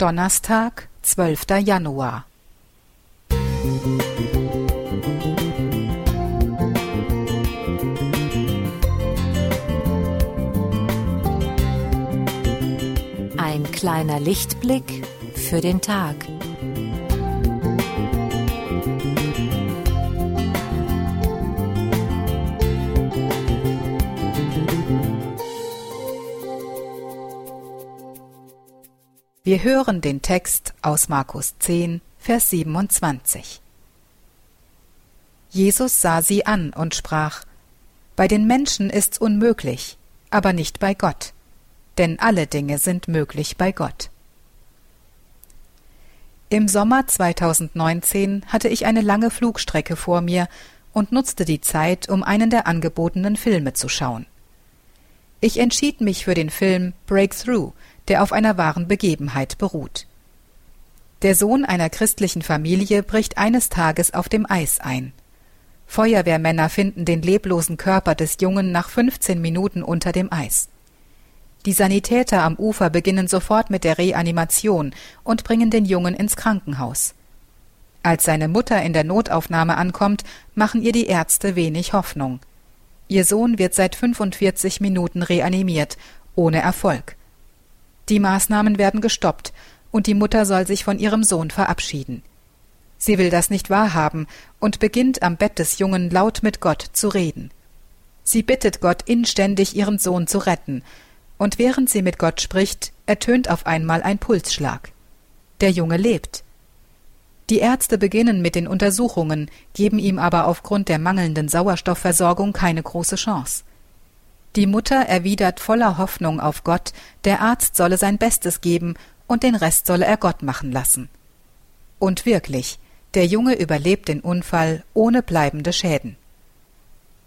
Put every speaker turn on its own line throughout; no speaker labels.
Donnerstag, 12. Januar.
Ein kleiner Lichtblick für den Tag.
Wir hören den Text aus Markus 10, Vers 27. Jesus sah sie an und sprach, Bei den Menschen ist's unmöglich, aber nicht bei Gott, denn alle Dinge sind möglich bei Gott. Im Sommer 2019 hatte ich eine lange Flugstrecke vor mir und nutzte die Zeit, um einen der angebotenen Filme zu schauen. Ich entschied mich für den Film Breakthrough, der auf einer wahren Begebenheit beruht. Der Sohn einer christlichen Familie bricht eines Tages auf dem Eis ein. Feuerwehrmänner finden den leblosen Körper des Jungen nach 15 Minuten unter dem Eis. Die Sanitäter am Ufer beginnen sofort mit der Reanimation und bringen den Jungen ins Krankenhaus. Als seine Mutter in der Notaufnahme ankommt, machen ihr die Ärzte wenig Hoffnung. Ihr Sohn wird seit 45 Minuten reanimiert, ohne Erfolg. Die Maßnahmen werden gestoppt, und die Mutter soll sich von ihrem Sohn verabschieden. Sie will das nicht wahrhaben und beginnt am Bett des Jungen laut mit Gott zu reden. Sie bittet Gott inständig, ihren Sohn zu retten, und während sie mit Gott spricht, ertönt auf einmal ein Pulsschlag. Der Junge lebt. Die Ärzte beginnen mit den Untersuchungen, geben ihm aber aufgrund der mangelnden Sauerstoffversorgung keine große Chance. Die Mutter erwidert voller Hoffnung auf Gott, der Arzt solle sein Bestes geben und den Rest solle er Gott machen lassen. Und wirklich, der Junge überlebt den Unfall ohne bleibende Schäden.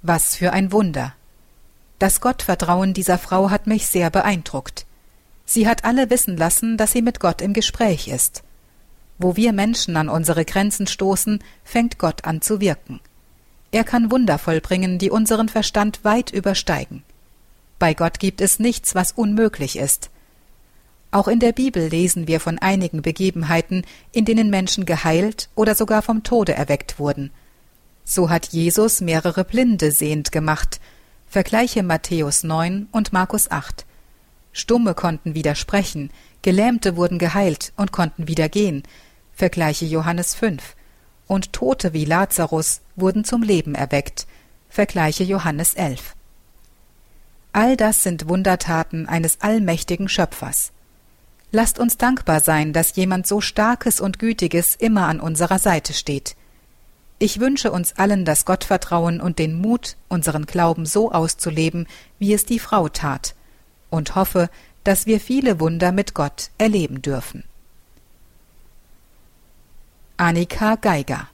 Was für ein Wunder. Das Gottvertrauen dieser Frau hat mich sehr beeindruckt. Sie hat alle wissen lassen, dass sie mit Gott im Gespräch ist. Wo wir Menschen an unsere Grenzen stoßen, fängt Gott an zu wirken. Er kann Wunder vollbringen, die unseren Verstand weit übersteigen. Bei Gott gibt es nichts, was unmöglich ist. Auch in der Bibel lesen wir von einigen Begebenheiten, in denen Menschen geheilt oder sogar vom Tode erweckt wurden. So hat Jesus mehrere Blinde sehend gemacht. Vergleiche Matthäus 9 und Markus 8. Stumme konnten wieder sprechen, Gelähmte wurden geheilt und konnten wieder gehen. Vergleiche Johannes 5. Und Tote wie Lazarus wurden zum Leben erweckt. Vergleiche Johannes 11. All das sind Wundertaten eines allmächtigen Schöpfers. Lasst uns dankbar sein, dass jemand so Starkes und Gütiges immer an unserer Seite steht. Ich wünsche uns allen das Gottvertrauen und den Mut, unseren Glauben so auszuleben, wie es die Frau tat, und hoffe, dass wir viele Wunder mit Gott erleben dürfen. Annika Geiger